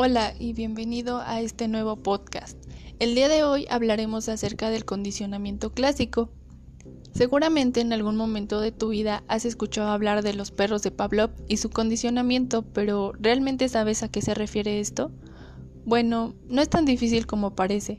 Hola y bienvenido a este nuevo podcast. El día de hoy hablaremos acerca del condicionamiento clásico. Seguramente en algún momento de tu vida has escuchado hablar de los perros de Pavlov y su condicionamiento, pero ¿realmente sabes a qué se refiere esto? Bueno, no es tan difícil como parece.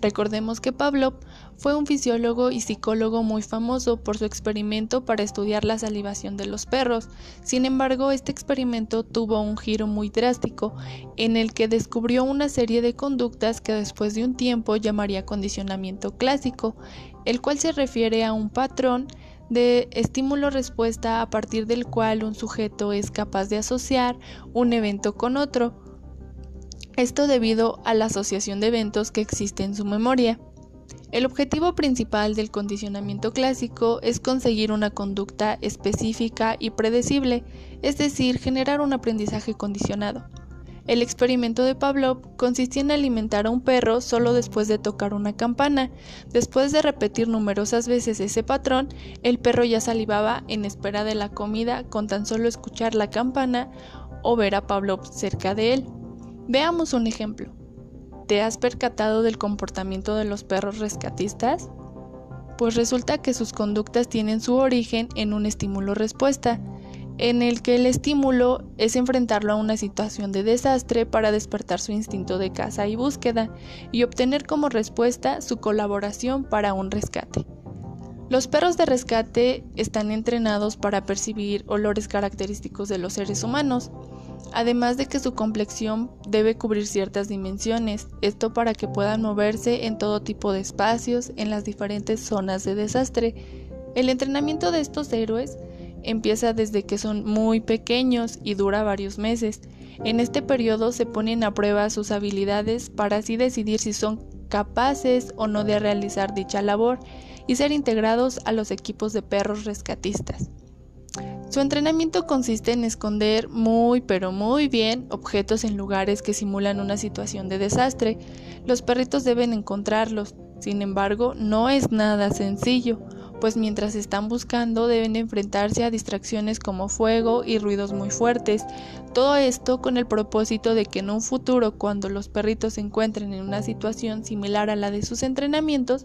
Recordemos que Pavlov fue un fisiólogo y psicólogo muy famoso por su experimento para estudiar la salivación de los perros. Sin embargo, este experimento tuvo un giro muy drástico, en el que descubrió una serie de conductas que después de un tiempo llamaría condicionamiento clásico, el cual se refiere a un patrón de estímulo-respuesta a partir del cual un sujeto es capaz de asociar un evento con otro esto debido a la asociación de eventos que existe en su memoria. El objetivo principal del condicionamiento clásico es conseguir una conducta específica y predecible, es decir, generar un aprendizaje condicionado. El experimento de Pavlov consistía en alimentar a un perro solo después de tocar una campana. Después de repetir numerosas veces ese patrón, el perro ya salivaba en espera de la comida con tan solo escuchar la campana o ver a Pavlov cerca de él. Veamos un ejemplo. ¿Te has percatado del comportamiento de los perros rescatistas? Pues resulta que sus conductas tienen su origen en un estímulo-respuesta, en el que el estímulo es enfrentarlo a una situación de desastre para despertar su instinto de caza y búsqueda y obtener como respuesta su colaboración para un rescate. Los perros de rescate están entrenados para percibir olores característicos de los seres humanos, además de que su complexión debe cubrir ciertas dimensiones, esto para que puedan moverse en todo tipo de espacios en las diferentes zonas de desastre. El entrenamiento de estos héroes empieza desde que son muy pequeños y dura varios meses. En este periodo se ponen a prueba sus habilidades para así decidir si son capaces o no de realizar dicha labor y ser integrados a los equipos de perros rescatistas. Su entrenamiento consiste en esconder muy pero muy bien objetos en lugares que simulan una situación de desastre. Los perritos deben encontrarlos, sin embargo, no es nada sencillo, pues mientras están buscando deben enfrentarse a distracciones como fuego y ruidos muy fuertes. Todo esto con el propósito de que en un futuro, cuando los perritos se encuentren en una situación similar a la de sus entrenamientos,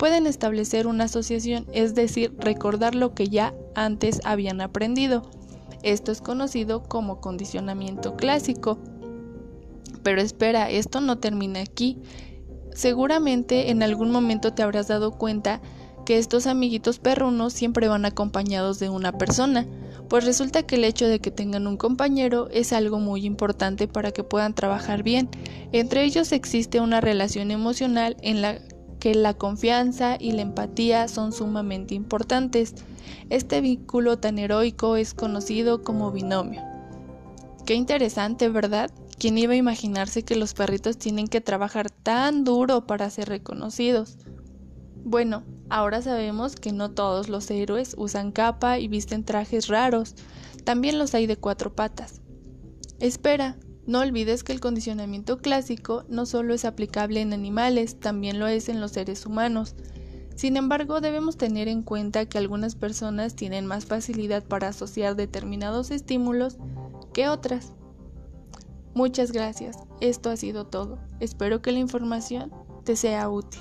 pueden establecer una asociación, es decir, recordar lo que ya antes habían aprendido. Esto es conocido como condicionamiento clásico. Pero espera, esto no termina aquí. Seguramente en algún momento te habrás dado cuenta que estos amiguitos perrunos siempre van acompañados de una persona, pues resulta que el hecho de que tengan un compañero es algo muy importante para que puedan trabajar bien. Entre ellos existe una relación emocional en la que la confianza y la empatía son sumamente importantes. Este vínculo tan heroico es conocido como binomio. Qué interesante, ¿verdad? ¿Quién iba a imaginarse que los perritos tienen que trabajar tan duro para ser reconocidos? Bueno, ahora sabemos que no todos los héroes usan capa y visten trajes raros, también los hay de cuatro patas. Espera, no olvides que el condicionamiento clásico no solo es aplicable en animales, también lo es en los seres humanos. Sin embargo, debemos tener en cuenta que algunas personas tienen más facilidad para asociar determinados estímulos que otras. Muchas gracias. Esto ha sido todo. Espero que la información te sea útil.